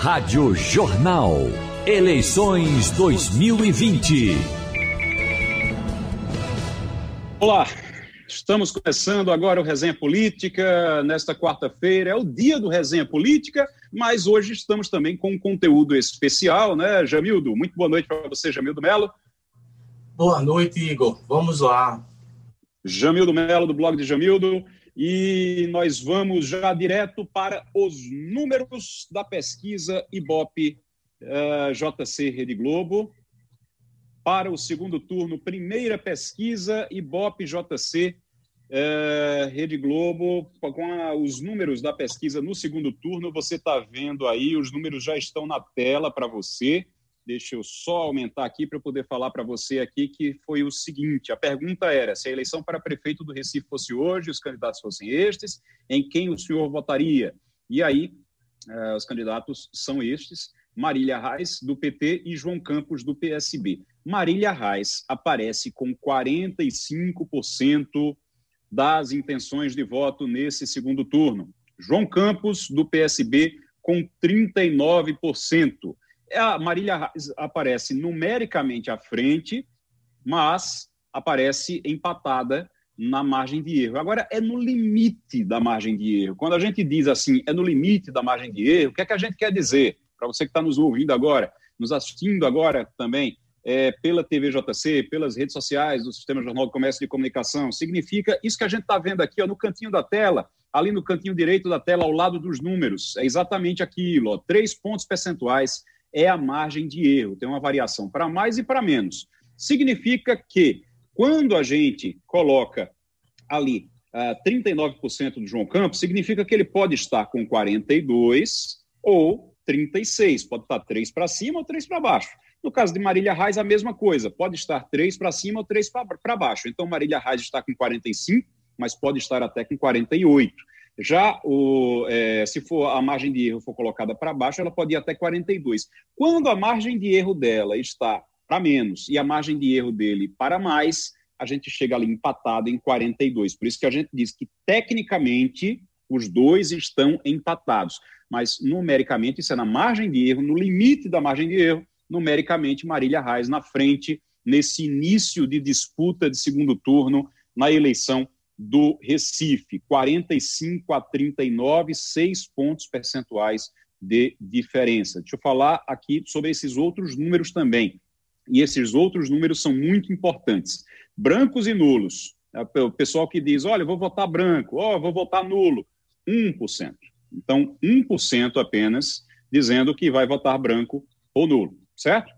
Rádio Jornal. Eleições 2020. Olá, estamos começando agora o Resenha Política. Nesta quarta-feira é o dia do Resenha Política, mas hoje estamos também com um conteúdo especial, né, Jamildo? Muito boa noite para você, Jamildo Melo. Boa noite, Igor. Vamos lá. Jamildo Melo, do blog de Jamildo. E nós vamos já direto para os números da pesquisa Ibope uh, eh, JC Rede Globo. Para o segundo turno, primeira pesquisa Ibope JC uh, eh, Rede Globo, com a, os números da pesquisa no segundo turno, você está vendo aí, os números já estão na tela para você. Deixa eu só aumentar aqui para poder falar para você aqui que foi o seguinte: a pergunta era se a eleição para prefeito do Recife fosse hoje, os candidatos fossem estes, em quem o senhor votaria? E aí, uh, os candidatos são estes: Marília Reis, do PT, e João Campos, do PSB. Marília Reis aparece com 45% das intenções de voto nesse segundo turno. João Campos, do PSB, com 39% a Marília aparece numericamente à frente, mas aparece empatada na margem de erro. Agora, é no limite da margem de erro. Quando a gente diz assim, é no limite da margem de erro, o que é que a gente quer dizer? Para você que está nos ouvindo agora, nos assistindo agora também, é, pela TVJC, pelas redes sociais do Sistema Jornal do Comércio e de Comunicação, significa isso que a gente está vendo aqui ó, no cantinho da tela, ali no cantinho direito da tela, ao lado dos números. É exatamente aquilo, ó, três pontos percentuais é a margem de erro, tem uma variação para mais e para menos. Significa que quando a gente coloca ali uh, ah, 39% do João Campos, significa que ele pode estar com 42 ou 36, pode estar 3 para cima ou 3 para baixo. No caso de Marília Reis, a mesma coisa, pode estar 3 para cima ou 3 para baixo. Então, Marília Reis está com 45, mas pode estar até com 48. Já o, é, se for a margem de erro for colocada para baixo, ela pode ir até 42. Quando a margem de erro dela está para menos e a margem de erro dele para mais, a gente chega ali empatado em 42. Por isso que a gente diz que tecnicamente os dois estão empatados, mas numericamente isso é na margem de erro, no limite da margem de erro, numericamente Marília Reis na frente nesse início de disputa de segundo turno na eleição do Recife, 45 a 39, seis pontos percentuais de diferença. Deixa eu falar aqui sobre esses outros números também. E esses outros números são muito importantes. Brancos e nulos. É, o pessoal que diz, olha, vou votar branco, ó, oh, vou votar nulo. 1%. Então, 1% apenas dizendo que vai votar branco ou nulo, certo?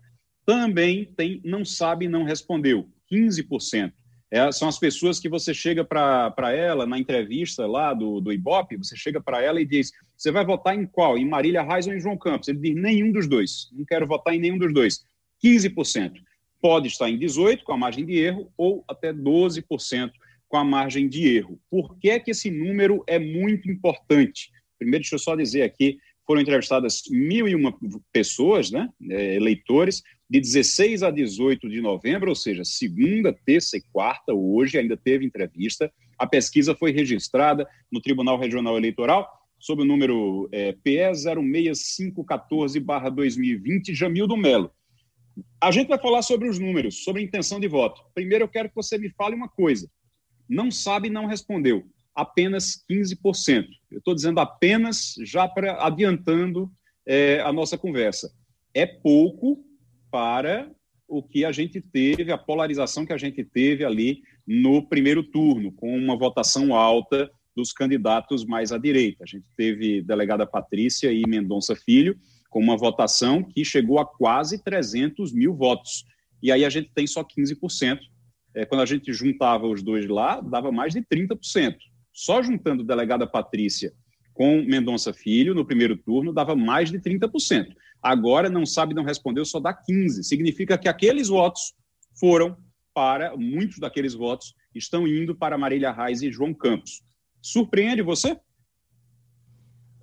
Também tem não sabe, não respondeu, 15%. É, são as pessoas que você chega para ela na entrevista lá do, do Ibope, você chega para ela e diz: você vai votar em qual? Em Marília Reis ou em João Campos? Ele diz: nenhum dos dois. Não quero votar em nenhum dos dois. 15%. Pode estar em 18% com a margem de erro ou até 12% com a margem de erro. Por que, é que esse número é muito importante? Primeiro, deixa eu só dizer aqui: foram entrevistadas mil e uma pessoas, né, é, eleitores, de 16 a 18 de novembro, ou seja, segunda, terça e quarta, hoje ainda teve entrevista. A pesquisa foi registrada no Tribunal Regional Eleitoral sob o número é, PE 06514-2020, Jamildo Melo. A gente vai falar sobre os números, sobre a intenção de voto. Primeiro, eu quero que você me fale uma coisa. Não sabe, não respondeu. Apenas 15%. Eu estou dizendo apenas, já para adiantando é, a nossa conversa. É pouco para o que a gente teve, a polarização que a gente teve ali no primeiro turno, com uma votação alta dos candidatos mais à direita. A gente teve delegada Patrícia e Mendonça Filho, com uma votação que chegou a quase 300 mil votos. E aí a gente tem só 15%. É, quando a gente juntava os dois lá, dava mais de 30%. Só juntando delegada Patrícia com Mendonça Filho, no primeiro turno, dava mais de 30%. Agora não sabe, não respondeu, só dá 15. Significa que aqueles votos foram para, muitos daqueles votos estão indo para Marília Reis e João Campos. Surpreende você?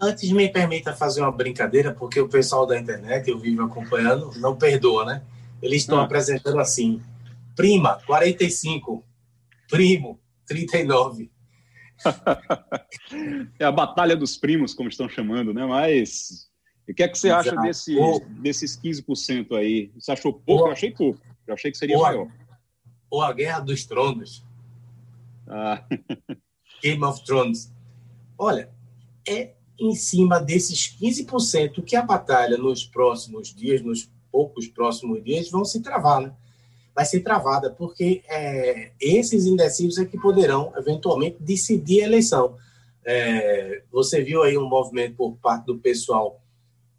Antes, me permita fazer uma brincadeira, porque o pessoal da internet, eu vivo acompanhando, não perdoa, né? Eles estão ah. apresentando assim: prima, 45, primo, 39. é a batalha dos primos, como estão chamando, né? Mas E o que é que você acha desse, desses 15% aí? Você achou pouco? Eu achei pouco. Eu achei que seria ou maior. Ou a Guerra dos Tronos. Ah. Game of Thrones. Olha, é em cima desses 15% que a batalha nos próximos dias, nos poucos próximos dias, vão se travar, né? Vai ser travada, porque é, esses indecisos é que poderão, eventualmente, decidir a eleição. É, você viu aí um movimento por parte do pessoal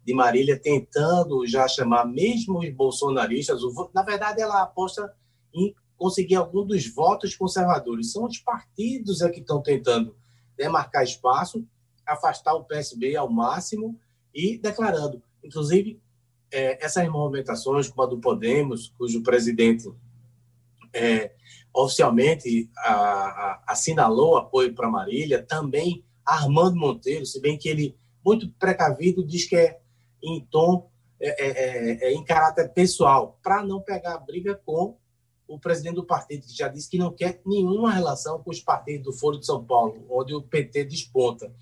de Marília tentando já chamar mesmo os bolsonaristas. Na verdade, ela aposta em conseguir algum dos votos conservadores. São os partidos é que estão tentando demarcar espaço, afastar o PSB ao máximo e declarando, inclusive, é, essas movimentações, como a do Podemos, cujo presidente é, oficialmente a, a, assinalou apoio para Marília, também Armando Monteiro, se bem que ele, muito precavido, diz que é em tom, é, é, é, é em caráter pessoal, para não pegar briga com o presidente do partido, que já disse que não quer nenhuma relação com os partidos do Foro de São Paulo, onde o PT desponta.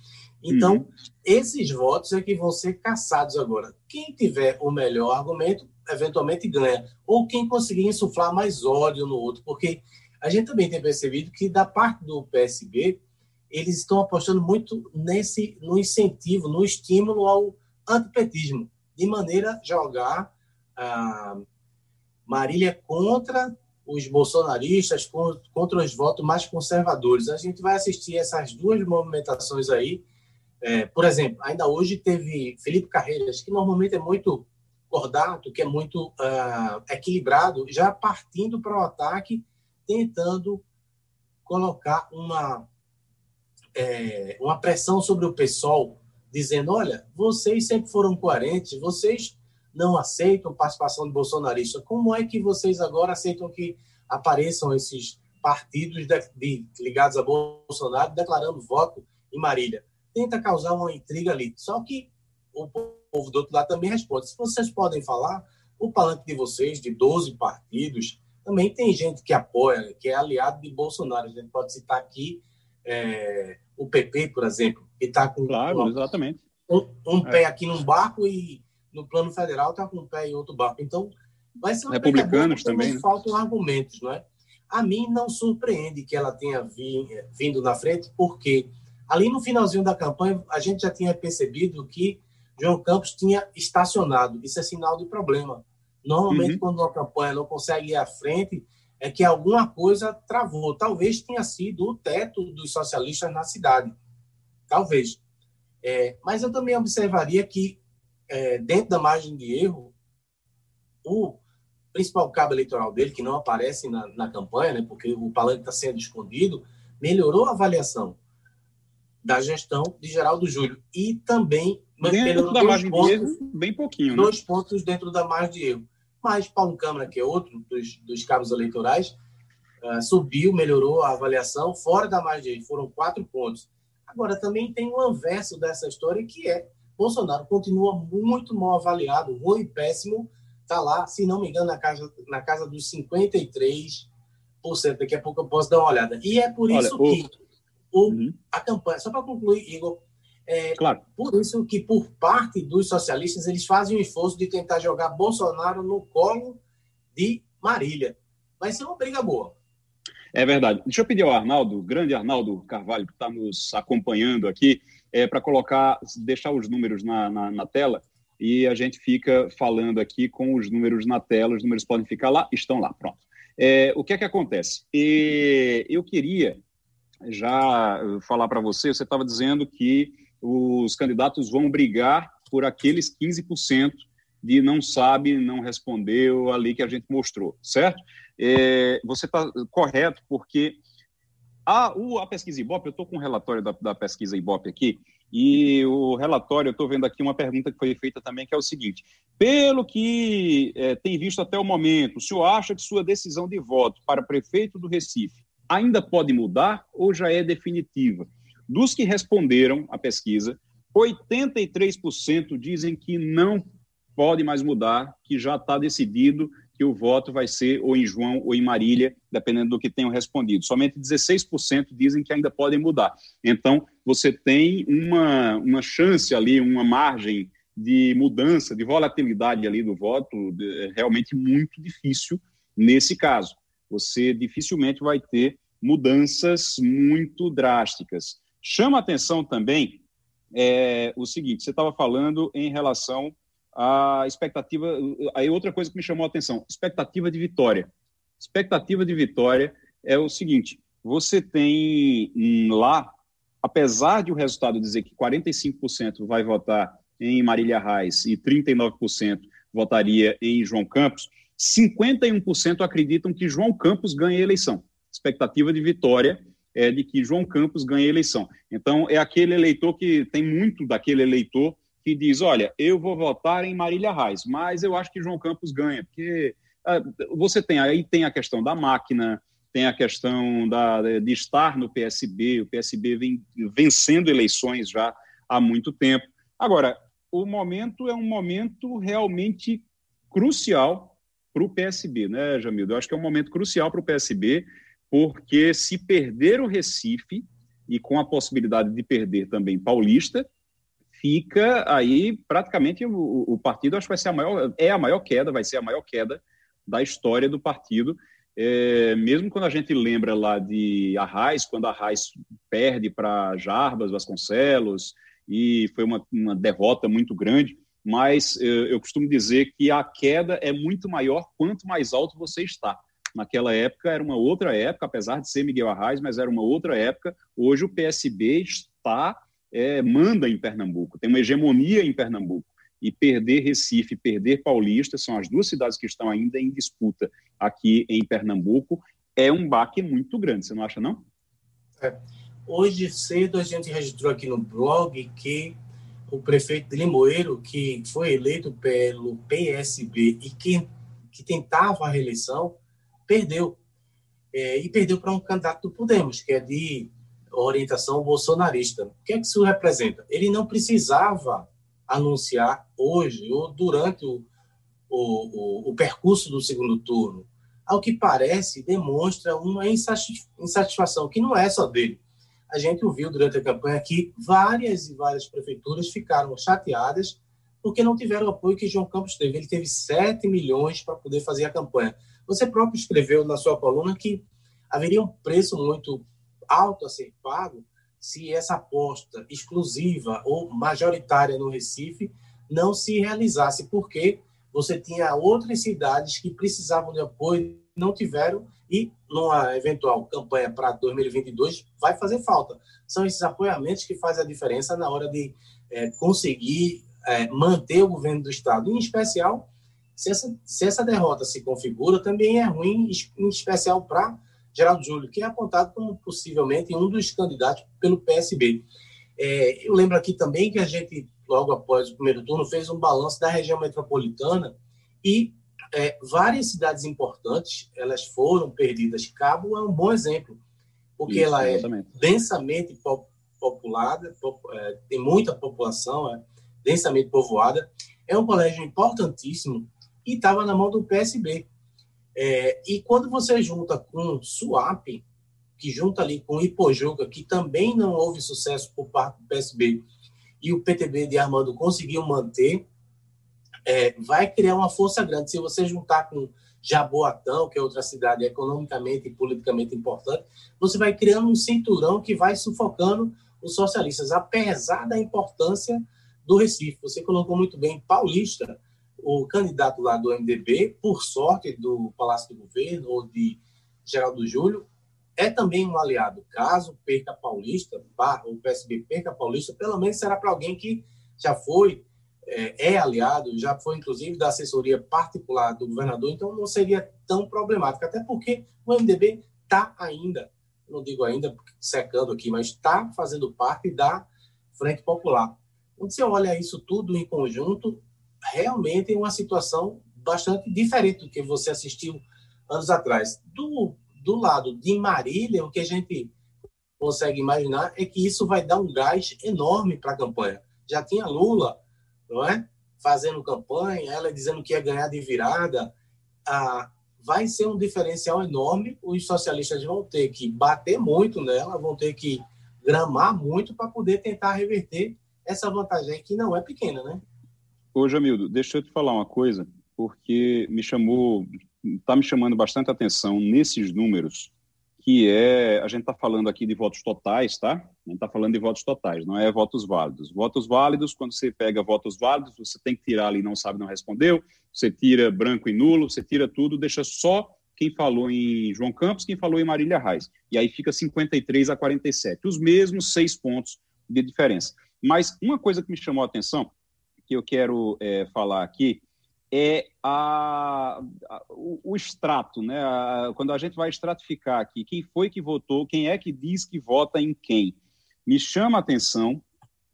Então, uhum. esses votos é que vão ser caçados agora. Quem tiver o melhor argumento, eventualmente ganha. Ou quem conseguir insuflar mais ódio no outro, porque a gente também tem percebido que, da parte do PSB, eles estão apostando muito nesse no incentivo, no estímulo ao antipetismo, de maneira jogar a Marília contra os bolsonaristas, contra os votos mais conservadores. A gente vai assistir essas duas movimentações aí. É, por exemplo, ainda hoje teve Felipe Carreiras, que normalmente é muito cordato, que é muito uh, equilibrado, já partindo para o ataque, tentando colocar uma, é, uma pressão sobre o PSOL dizendo: olha, vocês sempre foram coerentes, vocês não aceitam participação de bolsonarista. Como é que vocês agora aceitam que apareçam esses partidos de, de, ligados a Bolsonaro declarando voto em Marília? Tenta causar uma intriga ali. Só que o povo do outro lado também responde. Se vocês podem falar, o palanque de vocês, de 12 partidos, também tem gente que apoia, que é aliado de Bolsonaro. A gente pode citar aqui é, o PP, por exemplo, que está com claro, uma, exatamente. um, um é. pé aqui num barco e no plano federal está com um pé em outro barco. Então, vai ser uma Republicanos também. Né? Faltam argumentos, não é? A mim não surpreende que ela tenha vindo na frente, porque ali no finalzinho da campanha a gente já tinha percebido que João Campos tinha estacionado. Isso é sinal de problema. Normalmente, uhum. quando uma campanha não consegue ir à frente, é que alguma coisa travou. Talvez tenha sido o teto dos socialistas na cidade. Talvez. É, mas eu também observaria que, é, dentro da margem de erro, o principal cabo eleitoral dele, que não aparece na, na campanha, né, porque o palanque está sendo escondido, melhorou a avaliação da gestão de Geraldo Júlio. E também dentro melhorou da margem pontos, de erro, bem pouquinho. Né? Dois pontos dentro da margem de erro. Mas Paulo Câmara, que é outro dos, dos cabos eleitorais, uh, subiu, melhorou a avaliação fora da margem, foram quatro pontos. Agora, também tem o anverso dessa história, que é Bolsonaro continua muito mal avaliado, ruim, péssimo, está lá, se não me engano, na casa, na casa dos 53%. Daqui a pouco eu posso dar uma olhada. E é por isso Olha, que o, uhum. a campanha, só para concluir, Igor, é, claro. Por isso que, por parte dos socialistas, eles fazem o esforço de tentar jogar Bolsonaro no colo de Marília. Vai ser uma briga boa. É verdade. Deixa eu pedir ao Arnaldo, grande Arnaldo Carvalho, que está nos acompanhando aqui, é, para colocar, deixar os números na, na, na, tela e a gente fica falando aqui com os números na tela. Os números podem ficar lá, estão lá, pronto. É, o que é que acontece? E eu queria já falar para você, você estava dizendo que os candidatos vão brigar por aqueles 15% de não sabe, não respondeu ali que a gente mostrou, certo? É, você está correto, porque a, o, a pesquisa Ibope, eu estou com o um relatório da, da, pesquisa Ibope aqui, e o relatório, eu estou vendo aqui uma pergunta que foi feita também, que é o seguinte: pelo que é, tem visto até o momento, o senhor acha que sua decisão de voto para prefeito do Recife ainda pode mudar ou já é definitiva? Dos que responderam à pesquisa, 83% dizem que não pode mais mudar, que já está decidido que o voto vai ser ou em João ou em Marília, dependendo do que tenham respondido. Somente 16% dizem que ainda podem mudar. Então, você tem uma, uma chance ali, uma margem de mudança, de volatilidade ali do voto, é realmente muito difícil nesse caso. Você dificilmente vai ter mudanças muito drásticas. Chama atenção também é, o seguinte: você estava falando em relação à expectativa. Aí outra coisa que me chamou a atenção: expectativa de vitória. Expectativa de vitória é o seguinte: você tem lá, apesar de o resultado dizer que 45% vai votar em Marília Reis e 39% votaria em João Campos, 51% acreditam que João Campos ganha a eleição. Expectativa de vitória é de que João Campos ganhe a eleição. Então, é aquele eleitor que tem muito daquele eleitor que diz: olha, eu vou votar em Marília Reis, mas eu acho que João Campos ganha, porque ah, você tem aí tem a questão da máquina, tem a questão da, de estar no PSB, o PSB vem vencendo eleições já há muito tempo. Agora, o momento é um momento realmente crucial para o PSB, né, Jamildo? Eu acho que é um momento crucial para o PSB, porque se perder o Recife, e com a possibilidade de perder também Paulista, fica aí praticamente o, o, partido acho que vai ser a maior é a maior queda vai ser a maior queda da história do partido. É, mesmo quando a gente lembra lá de Arraes quando Arraes perde para Jarbas Vasconcelos e foi uma, uma derrota muito grande mas eu, eu costumo dizer que a queda é muito maior quanto mais alto você está Naquela época era uma outra época, apesar de ser Miguel Arraes, mas era uma outra época. Hoje o PSB está é, manda em Pernambuco, tem uma hegemonia em Pernambuco. E perder Recife, perder Paulista, são as duas cidades que estão ainda em disputa aqui em Pernambuco, é um baque muito grande, você não acha, não? É. Hoje cedo a gente registrou aqui no blog que o prefeito de Limoeiro, que foi eleito pelo PSB e que, que tentava a reeleição, perdeu. É, e perdeu para um candidato do Podemos, que é de orientação bolsonarista. O que é que isso representa? Ele não precisava anunciar hoje ou durante o, o, o, o percurso do segundo turno. Ao que parece, demonstra uma insatisfação, que não é só dele. A gente ouviu durante a campanha que várias e várias prefeituras ficaram chateadas porque não tiveram o apoio que João Campos teve. Ele teve 7 milhões para poder fazer a campanha. Você próprio escreveu na sua coluna que haveria um preço muito alto a ser pago se essa aposta exclusiva ou majoritária no Recife não se realizasse, porque você tinha outras cidades que precisavam de apoio, não tiveram, e numa eventual campanha para 2022 vai fazer falta. São esses apoiamentos que fazem a diferença na hora de é, conseguir é, manter o governo do Estado, em especial se essa, se essa derrota se configura, também é ruim, em especial para Geraldo Júlio, que é apontado como possivelmente um dos candidatos pelo PSB. É, eu lembro aqui também que a gente, logo após o primeiro turno, fez um balanço da região metropolitana e é, várias cidades importantes elas foram perdidas. Cabo é um bom exemplo, porque Isso, ela é densamente populada, é, tem muita população, é densamente povoada, é um colégio importantíssimo e estava na mão do PSB. É, e quando você junta com Suap, que junta ali com Ipojuca, que também não houve sucesso por parte do PSB, e o PTB de Armando conseguiu manter, é, vai criar uma força grande. Se você juntar com Jaboatão, que é outra cidade economicamente e politicamente importante, você vai criando um cinturão que vai sufocando os socialistas, apesar da importância do Recife. Você colocou muito bem, Paulista o candidato lá do MDB, por sorte do Palácio do Governo ou de Geraldo Júlio, é também um aliado. Caso perca Paulista, o PSB perca Paulista, pelo menos será para alguém que já foi, é, é, aliado, já foi inclusive da assessoria particular do governador, então não seria tão problemático, até porque o MDB está ainda, não digo ainda secando aqui, mas está fazendo parte da Frente Popular. Quando você olha isso tudo em conjunto, realmente é uma situação bastante diferente do que você assistiu anos atrás. Do, do lado de Marília, o que a gente consegue imaginar é que isso vai dar um gás enorme para a campanha. Já tinha Lula, não é? Fazendo campanha, ela dizendo que ia ganhar de virada. Ah, vai ser um diferencial enorme. Os socialistas vão ter que bater muito nela, vão ter que gramar muito para poder tentar reverter essa vantagem que não é pequena, né? Ô, Jamildo, deixa eu te falar uma coisa, porque me chamou, está me chamando bastante atenção nesses números, que é, a gente está falando aqui de votos totais, tá? A gente está falando de votos totais, não é votos válidos. Votos válidos, quando você pega votos válidos, você tem que tirar ali não sabe, não respondeu, você tira branco e nulo, você tira tudo, deixa só quem falou em João Campos, quem falou em Marília Reis. E aí fica 53 a 47, os mesmos seis pontos de diferença. Mas uma coisa que me chamou a atenção, que eu quero é, falar aqui, é a, a, o, o, extrato, né? A, quando a gente vai estratificar aqui, quem foi que votou, quem é que diz que vota em quem. Me chama a atenção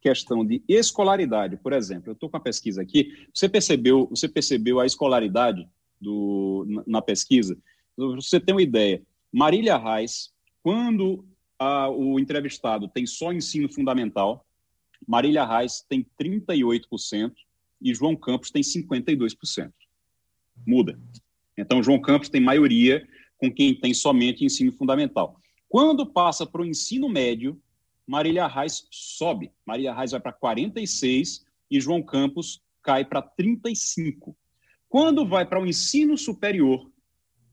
questão de escolaridade, por exemplo. Eu estou com a pesquisa aqui. Você percebeu, você percebeu a escolaridade do, na, na pesquisa? Você tem uma ideia. Marília Reis, quando a, o entrevistado tem só ensino fundamental, Marília Reis tem 38%, e João Campos tem 52%. Muda. Então, João Campos tem maioria com quem tem somente ensino fundamental. Quando passa para o ensino médio, Marília Reis sobe. Marília Reis vai para 46 e João Campos cai para 35. Quando vai para o ensino superior,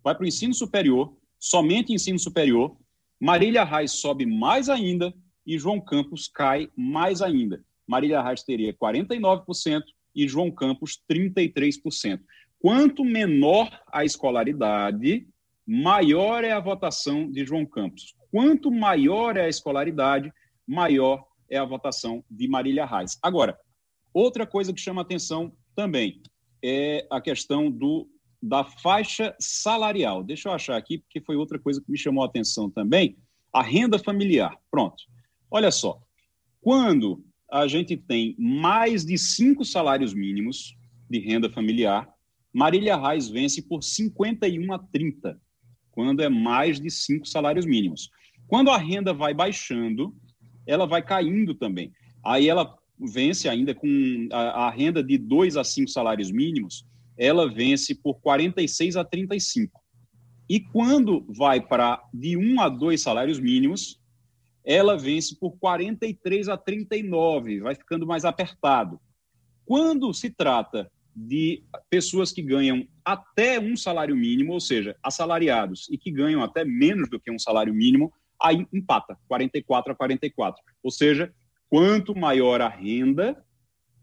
vai para o ensino superior, somente ensino superior, Marília Reis sobe mais ainda e João Campos cai mais ainda. Marília Reis teria 49% e João Campos 33%. Quanto menor a escolaridade, maior é a votação de João Campos. Quanto maior é a escolaridade, maior é a votação de Marília Reis. Agora, outra coisa que chama atenção também é a questão do, da faixa salarial. Deixa eu achar aqui, porque foi outra coisa que me chamou a atenção também. A renda familiar. Pronto. Olha só. Quando a gente tem mais de cinco salários mínimos de renda familiar. Marília Reis vence por 51 a 30, quando é mais de cinco salários mínimos. Quando a renda vai baixando, ela vai caindo também. Aí ela vence ainda com a, a renda de dois a cinco salários mínimos, ela vence por 46 a 35. E quando vai para de um a dois salários mínimos, ela vence por 43 a 39, vai ficando mais apertado. Quando se trata de pessoas que ganham até um salário mínimo, ou seja, assalariados e que ganham até menos do que um salário mínimo, aí empata, 44 a 44. Ou seja, quanto maior a renda,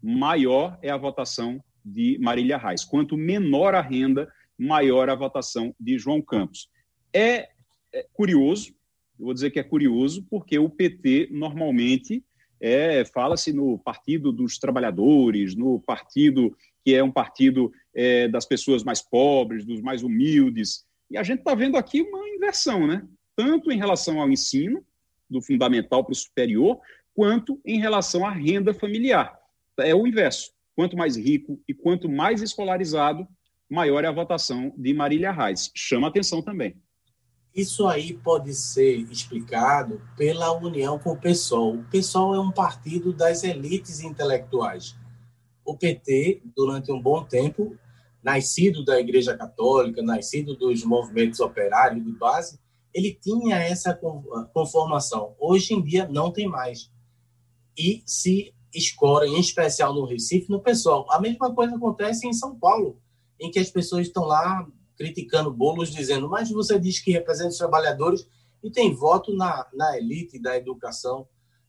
maior é a votação de Marília Reis. Quanto menor a renda, maior a votação de João Campos. É, é curioso, eu vou dizer que é curioso, porque o PT normalmente é, fala-se no Partido dos Trabalhadores, no partido que é um partido é, das pessoas mais pobres, dos mais humildes. E a gente está vendo aqui uma inversão, né? Tanto em relação ao ensino, do fundamental para o superior, quanto em relação à renda familiar. É o inverso. Quanto mais rico e quanto mais escolarizado, maior é a votação de Marília Reis. Chama atenção também. Isso aí pode ser explicado pela união com o PSOL. O PSOL é um partido das elites intelectuais. O PT, durante um bom tempo, nascido da Igreja Católica, nascido dos movimentos operários de base, ele tinha essa conformação. Hoje em dia não tem mais. E se escora, em especial no Recife, no PSOL. A mesma coisa acontece em São Paulo, em que as pessoas estão lá criticando bolos, dizendo, mas você diz que representa os trabalhadores e tem voto na, na elite da educação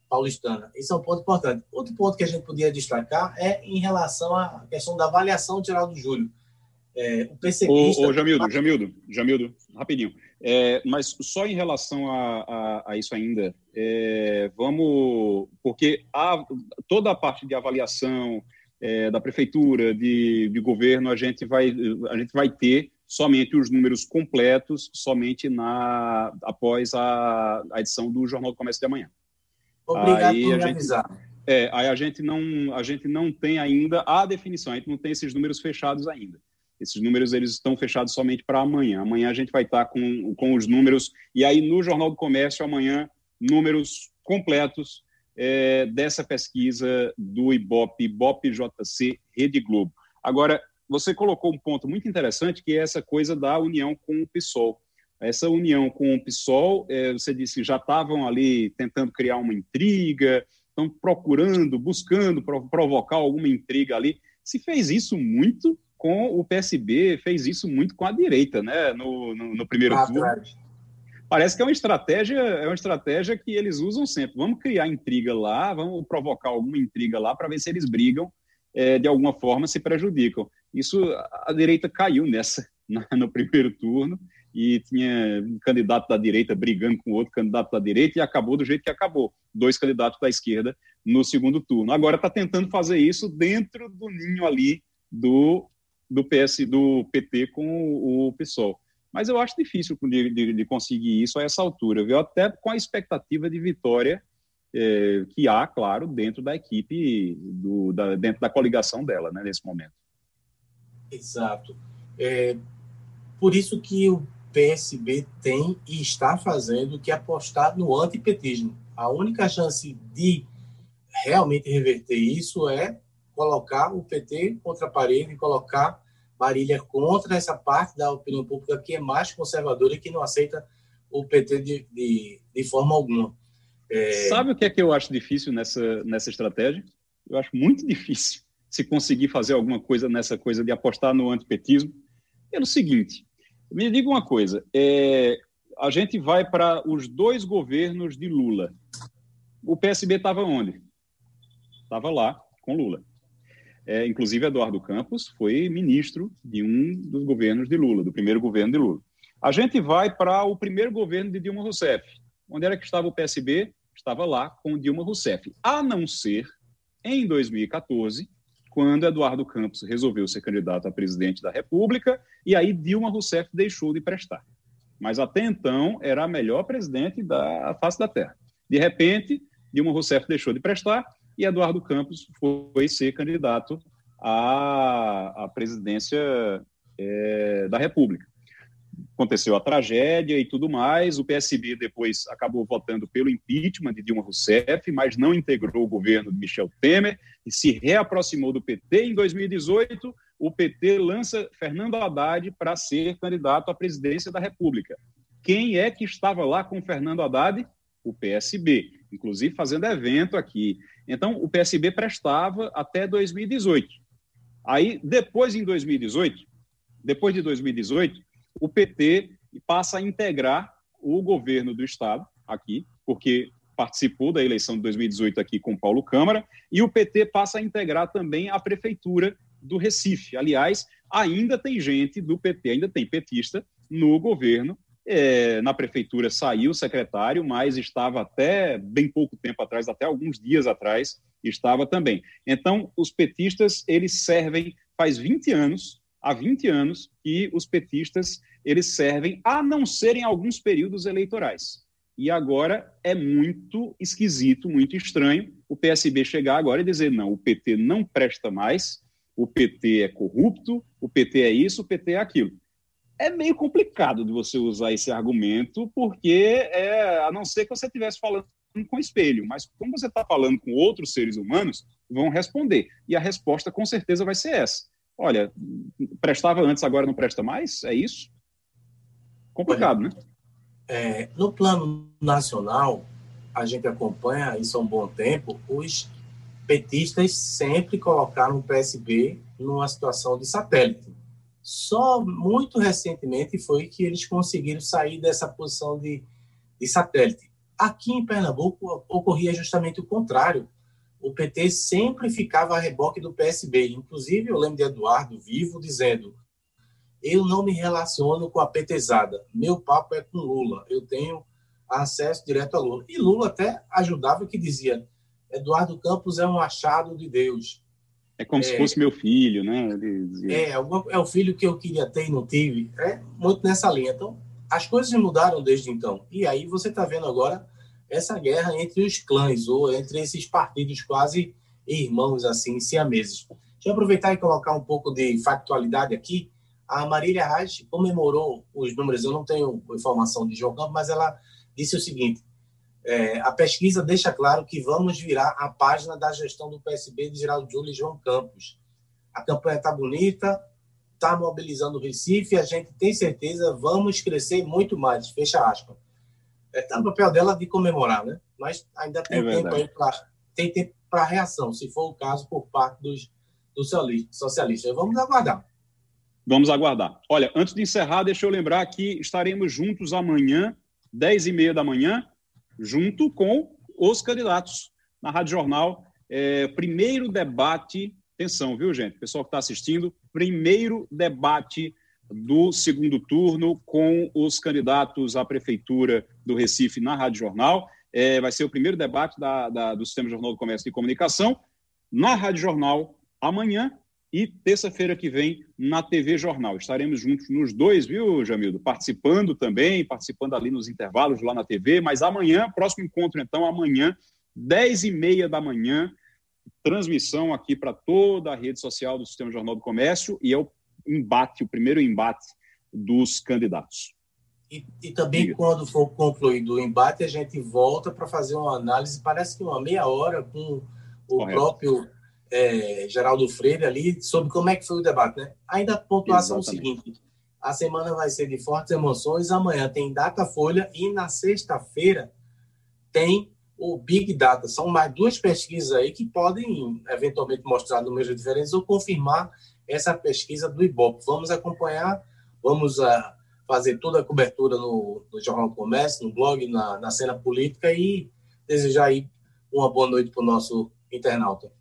paulistana. Isso é um ponto importante. Outro ponto que a gente podia destacar é em relação à questão da avaliação de Geraldo Júlio. É, o pessimista... Ô, ô, Jamildo, Jamildo, Jamildo, rapidinho. É, mas só em relação a, a, a isso ainda, é, vamos... Porque a, toda a parte de avaliação é, da prefeitura, de, de governo, a gente vai, a gente vai ter somente os números completos, somente na após a, a edição do Jornal do Comércio de amanhã. Obrigado aí por me avisar. É, aí a gente não a gente não tem ainda a definição, a gente não tem esses números fechados ainda. Esses números eles estão fechados somente para amanhã. Amanhã a gente vai estar com, com os números e aí no Jornal do Comércio amanhã números completos é, dessa pesquisa do IBOP, IBOP JC Rede Globo. Agora você colocou um ponto muito interessante, que é essa coisa da união com o PSOL. Essa união com o PSOL, é, você disse que já estavam ali tentando criar uma intriga, estão procurando, buscando provocar alguma intriga ali. Se fez isso muito com o PSB, fez isso muito com a direita, né? No, no, no primeiro ah, turno. Parece que é uma estratégia, é uma estratégia que eles usam sempre. Vamos criar intriga lá, vamos provocar alguma intriga lá para ver se eles brigam é, de alguma forma, se prejudicam. Isso a direita caiu nessa no primeiro turno e tinha um candidato da direita brigando com outro candidato da direita e acabou do jeito que acabou. Dois candidatos da esquerda no segundo turno. Agora está tentando fazer isso dentro do ninho ali do, do PS, do PT com o, o PSOL. Mas eu acho difícil de, de, de, conseguir isso a essa altura, viu? Até com a expectativa de vitória é, que há, claro, dentro da equipe, do, da, dentro da coligação dela, né, nesse momento. Exato. É, por isso que o PSB tem e está fazendo que apostar no antipetismo. A única chance de realmente reverter isso é colocar o PT contra a parede colocar Marília contra essa parte da opinião pública que é mais conservadora e que não aceita o PT de, de, de forma alguma. É... Sabe o que é que eu acho difícil nessa, nessa estratégia? Eu acho muito difícil se conseguir fazer alguma coisa nessa coisa de apostar no antipetismo. Pelo seguinte, me diga uma coisa: é, a gente vai para os dois governos de Lula. O PSB estava onde? Estava lá, com Lula. É, inclusive, Eduardo Campos foi ministro de um dos governos de Lula, do primeiro governo de Lula. A gente vai para o primeiro governo de Dilma Rousseff. Onde era que estava o PSB? Estava lá com Dilma Rousseff. A não ser em 2014, quando Eduardo Campos resolveu ser candidato a presidente da República, e aí Dilma Rousseff deixou de prestar. Mas até então era a melhor presidente da face da Terra. De repente, Dilma Rousseff deixou de prestar e Eduardo Campos foi ser candidato à, à presidência é, da República aconteceu a tragédia e tudo mais. O PSB depois acabou votando pelo impeachment de Dilma Rousseff, mas não integrou o governo de Michel Temer e se reaproximou do PT. Em 2018, o PT lança Fernando Haddad para ser candidato à presidência da República. Quem é que estava lá com Fernando Haddad? O PSB, inclusive fazendo evento aqui. Então, o PSB prestava até 2018. Aí, depois, em 2018, depois de 2018, o PT passa a integrar o governo do Estado aqui, porque participou da eleição de 2018 aqui com Paulo Câmara, e o PT passa a integrar também a prefeitura do Recife. Aliás, ainda tem gente do PT, ainda tem petista no governo. É, na prefeitura saiu o secretário, mas estava até bem pouco tempo atrás, até alguns dias atrás, estava também. Então, os petistas, eles servem, faz 20 anos, há 20 anos que os petistas eles servem, a não ser em alguns períodos eleitorais. E agora é muito esquisito, muito estranho o PSB chegar agora e dizer: não, o PT não presta mais, o PT é corrupto, o PT é isso, o PT é aquilo. É meio complicado de você usar esse argumento, porque é, a não ser que você estivesse falando com espelho, mas como você está falando com outros seres humanos, vão responder. E a resposta com certeza vai ser essa olha, prestava antes, agora não presta mais? É isso? Complicado, né? É, no plano nacional, a gente acompanha isso há um bom tempo, os petistas sempre colocaram o PSB numa situação de satélite. Só muito recentemente foi que eles conseguiram sair dessa posição de, de satélite. Aqui em Pernambuco ocorria justamente o contrário o PT sempre ficava a reboque do PSB. Inclusive, eu lembro de Eduardo Vivo dizendo: eu não me relaciono com a petezada, meu papo é com Lula, eu tenho acesso direto a Lula. E Lula até ajudava que dizia: Eduardo Campos é um achado de Deus. É como é, se fosse meu filho, né? É, é o filho que eu queria ter e não tive. É muito nessa linha. Então, as coisas mudaram desde então. E aí você está vendo agora essa guerra entre os clãs ou entre esses partidos quase irmãos assim, siameses. Deixa eu aproveitar e colocar um pouco de factualidade aqui. A Marília Reis comemorou os números, eu não tenho informação de João Campos, mas ela disse o seguinte: é, a pesquisa deixa claro que vamos virar a página da gestão do PSB de Geraldo Júlio e João Campos. A campanha está bonita, está mobilizando o Recife, a gente tem certeza, vamos crescer muito mais. Fecha aspas é, tá no papel dela de comemorar, né? Mas ainda tem é tempo aí para tem tempo para reação, se for o caso por parte dos do socialista. Vamos aguardar. Vamos aguardar. Olha, antes de encerrar, deixa eu lembrar que estaremos juntos amanhã, 10 e meia da manhã, junto com os candidatos na Rádio Jornal. É, primeiro debate, atenção, viu, gente? Pessoal que está assistindo, primeiro debate do segundo turno com os candidatos à Prefeitura do Recife na Rádio Jornal. É, vai ser o primeiro debate da, da, do Sistema Jornal do Comércio e Comunicação na Rádio Jornal amanhã e terça-feira que vem na TV Jornal. Estaremos juntos nos dois, viu, Jamildo? Participando também, participando ali nos intervalos lá na TV, mas amanhã, próximo encontro então, amanhã, 10 e meia da manhã, transmissão aqui para toda a rede social do Sistema Jornal do Comércio e é o embate, o primeiro embate dos candidatos. E, e também, Diga. quando for concluído o embate, a gente volta para fazer uma análise, parece que uma meia hora, com o Correto. próprio é, Geraldo Freire ali, sobre como é que foi o debate. Né? Ainda a pontuação é o seguinte: a semana vai ser de fortes emoções, amanhã tem Data Folha e na sexta-feira tem o Big Data. São mais duas pesquisas aí que podem eventualmente mostrar números diferentes ou confirmar essa pesquisa do Ibope. Vamos acompanhar, vamos a, ah, fazer toda a cobertura no, no Jornal do Comércio, no blog, na, na cena política e desejar aí uma boa noite para o nosso internauta.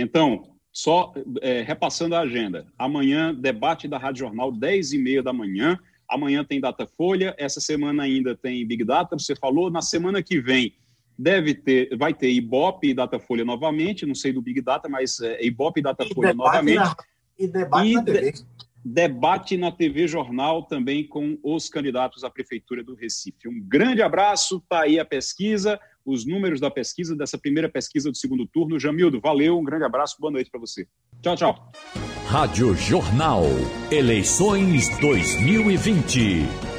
Então, só é, repassando a agenda. Amanhã, debate da Rádio Jornal, 10 e meia da manhã. Amanhã tem Datafolha, essa semana ainda tem Big Data, você falou. Na semana que vem deve ter, vai ter Ibope e Datafolha novamente, não sei do Big Data, mas é, Ibope e Datafolha e novamente. Na, e debate e na TV. De, debate na TV Jornal também com os candidatos à Prefeitura do Recife. Um grande abraço, está aí a pesquisa, os números da pesquisa, dessa primeira pesquisa do segundo turno. Jamildo, valeu, um grande abraço, boa noite para você. Tchau, tchau. Rádio Jornal, eleições 2020.